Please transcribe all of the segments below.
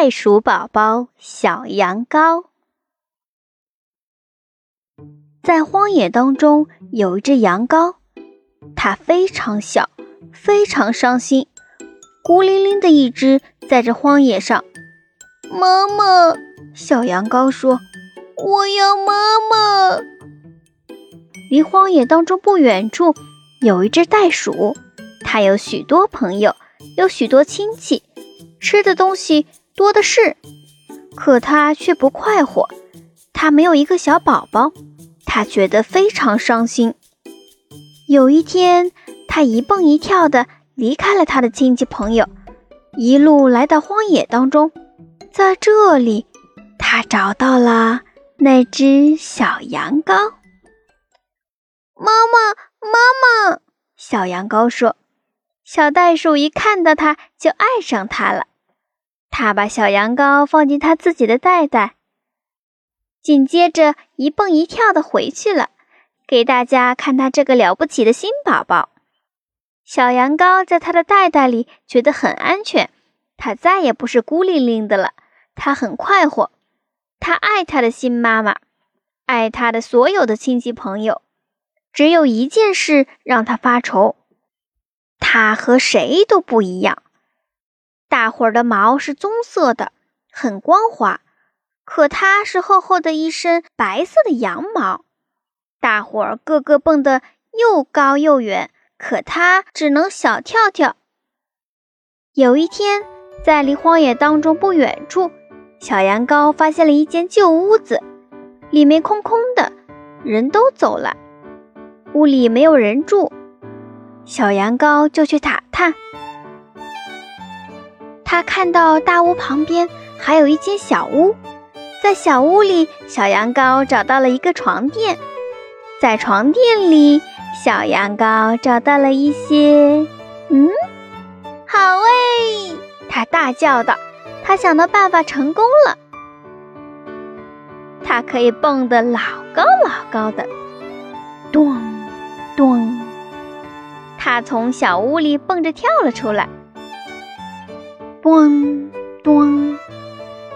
袋鼠宝宝小羊羔。在荒野当中有一只羊羔，它非常小，非常伤心，孤零零的一只在这荒野上。妈妈，小羊羔说：“我要妈妈。”离荒野当中不远处有一只袋鼠，它有许多朋友，有许多亲戚。吃的东西多的是，可他却不快活。他没有一个小宝宝，他觉得非常伤心。有一天，他一蹦一跳的离开了他的亲戚朋友，一路来到荒野当中。在这里，他找到了那只小羊羔。妈妈，妈妈！小羊羔说。小袋鼠一看到它，就爱上它了。他把小羊羔放进他自己的袋袋，紧接着一蹦一跳的回去了，给大家看他这个了不起的新宝宝。小羊羔在他的袋袋里觉得很安全，它再也不是孤零零的了。它很快活，它爱它的新妈妈，爱它的所有的亲戚朋友。只有一件事让它发愁。它和谁都不一样，大伙儿的毛是棕色的，很光滑，可它是厚厚的一身白色的羊毛。大伙儿个个蹦得又高又远，可它只能小跳跳。有一天，在离荒野当中不远处，小羊羔发现了一间旧屋子，里面空空的，人都走了，屋里没有人住。小羊羔就去打探，他看到大屋旁边还有一间小屋，在小屋里，小羊羔找到了一个床垫，在床垫里，小羊羔找到了一些……嗯，好哎！他大叫道：“他想到办法成功了，他可以蹦得老高老高的，咚咚。”他从小屋里蹦着跳了出来，咚咚，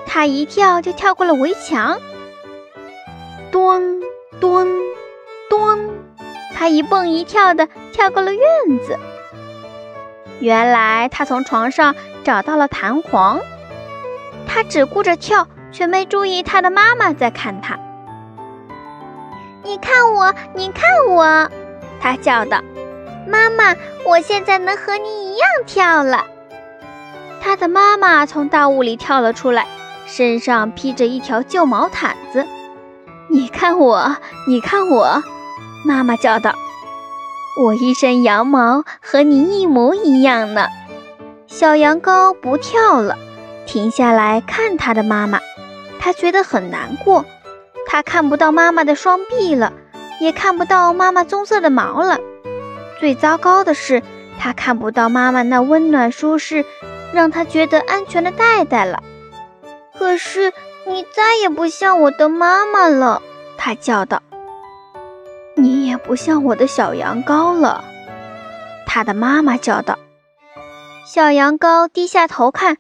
他一跳就跳过了围墙，咚咚咚，他一蹦一跳的跳过了院子。原来他从床上找到了弹簧，他只顾着跳，却没注意他的妈妈在看他。你看我，你看我，他叫道。妈妈，我现在能和你一样跳了。他的妈妈从大雾里跳了出来，身上披着一条旧毛毯子。你看我，你看我，妈妈叫道：“我一身羊毛和你一模一样呢。”小羊羔不跳了，停下来看他的妈妈。他觉得很难过，他看不到妈妈的双臂了，也看不到妈妈棕色的毛了。最糟糕的是，他看不到妈妈那温暖舒适、让他觉得安全的袋袋了。可是你再也不像我的妈妈了，他叫道。你也不像我的小羊羔了，他的妈妈叫道。小羊羔低下头看，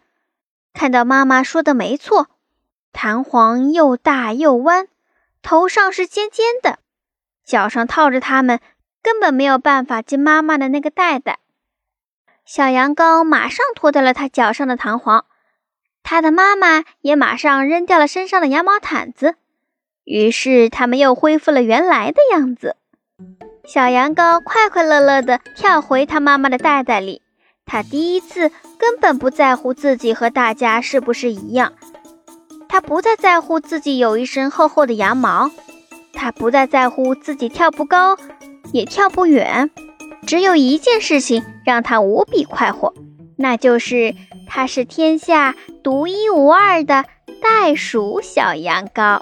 看到妈妈说的没错，弹簧又大又弯，头上是尖尖的，脚上套着它们。根本没有办法进妈妈的那个袋袋。小羊羔马上脱掉了它脚上的弹簧，它的妈妈也马上扔掉了身上的羊毛毯子。于是，它们又恢复了原来的样子。小羊羔快快乐乐地跳回它妈妈的袋袋里。它第一次根本不在乎自己和大家是不是一样，它不再在乎自己有一身厚厚的羊毛，它不再在乎自己跳不高。也跳不远，只有一件事情让他无比快活，那就是他是天下独一无二的袋鼠小羊羔。